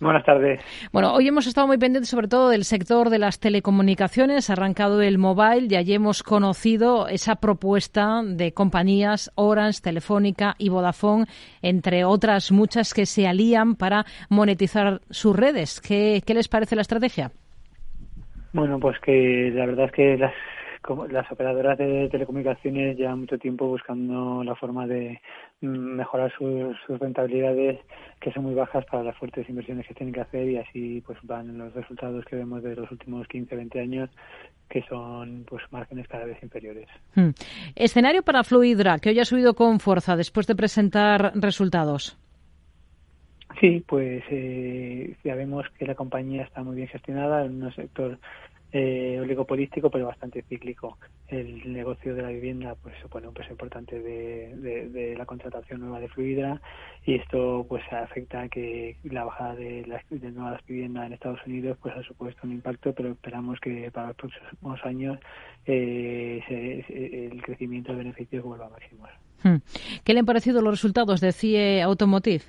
Buenas tardes. Bueno, hoy hemos estado muy pendientes sobre todo del sector de las telecomunicaciones, ha arrancado el mobile y allí hemos conocido esa propuesta de compañías Orange, Telefónica y Vodafone, entre otras muchas que se alían para monetizar sus redes. ¿Qué, qué les parece la estrategia? Bueno, pues que la verdad es que las como las operadoras de telecomunicaciones llevan mucho tiempo buscando la forma de mm, mejorar sus, rentabilidades que son muy bajas para las fuertes inversiones que tienen que hacer y así pues van los resultados que vemos de los últimos 15 20 años que son pues márgenes cada vez inferiores. Hmm. Escenario para Fluidra que hoy ha subido con fuerza después de presentar resultados. Sí, pues eh, ya vemos que la compañía está muy bien gestionada en un sector eh, oligopolístico pero bastante cíclico. El negocio de la vivienda pues supone un peso importante de, la contratación nueva de Fluidra y esto pues afecta a que la bajada de las de nuevas viviendas en Estados Unidos pues ha supuesto un impacto pero esperamos que para los próximos años eh, el crecimiento de beneficios vuelva a máximos. Hmm. ¿Qué le han parecido los resultados de CIE Automotive?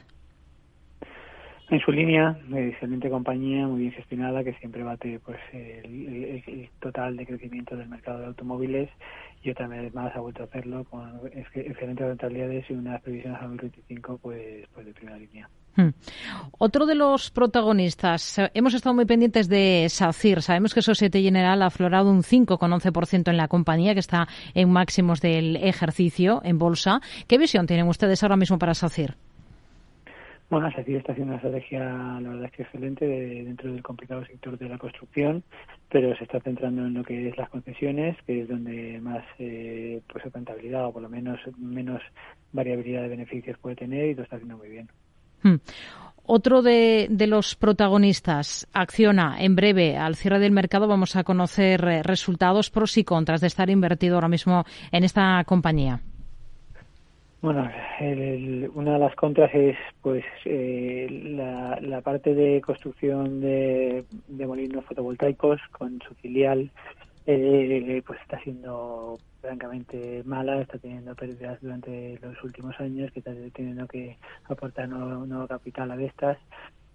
En su línea, excelente compañía, muy bien gestionada, que siempre bate pues el, total de crecimiento del mercado de automóviles y otra vez más ha vuelto a hacerlo con excelentes rentabilidades y unas previsiones a 2025 pues, pues de primera línea. Hmm. Otro de los protagonistas, hemos estado muy pendientes de SACIR. Sabemos que Societe General ha aflorado un 5,11% en la compañía, que está en máximos del ejercicio en bolsa. ¿Qué visión tienen ustedes ahora mismo para SACIR? Bueno, SACIR está haciendo una estrategia, la verdad es que excelente, dentro del complicado sector de la construcción, pero se está centrando en lo que es las concesiones, que es donde más eh, pues rentabilidad o por lo menos menos variabilidad de beneficios puede tener y lo está haciendo muy bien. Hmm. Otro de, de, los protagonistas, Acciona, en breve, al cierre del mercado vamos a conocer eh, resultados pros y contras de estar invertido ahora mismo en esta compañía. Bueno, una de las contras es pues eh, la, parte de construcción de, molinos fotovoltaicos con su filial eh, pues está siendo francamente mala, está teniendo pérdidas durante los últimos años, que está teniendo que aportar nuevo, nuevo capital a estas.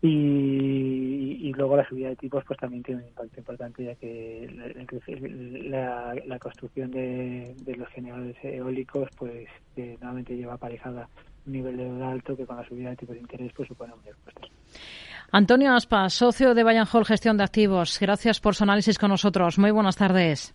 Y, luego la subida de tipos pues también tiene un impacto importante ya que la, construcción de, los generadores eólicos pues nuevamente lleva aparejada un nivel de deuda alto que con la subida de tipos de interés pues supone mayores costes. Antonio Aspa, socio de Bayern Hall Gestión de Activos. Gracias por su análisis con nosotros. Muy buenas tardes.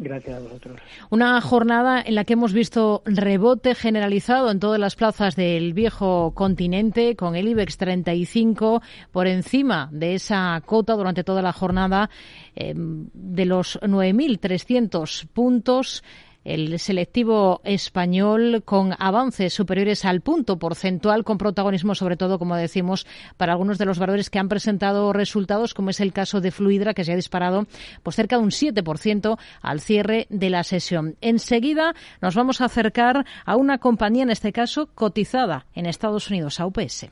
Gracias a vosotros. Una jornada en la que hemos visto rebote generalizado en todas las plazas del viejo continente, con el IBEX 35 por encima de esa cota durante toda la jornada eh, de los 9.300 puntos el selectivo español con avances superiores al punto porcentual, con protagonismo sobre todo, como decimos, para algunos de los valores que han presentado resultados, como es el caso de Fluidra, que se ha disparado pues cerca de un 7% al cierre de la sesión. Enseguida nos vamos a acercar a una compañía, en este caso, cotizada en Estados Unidos, a UPS.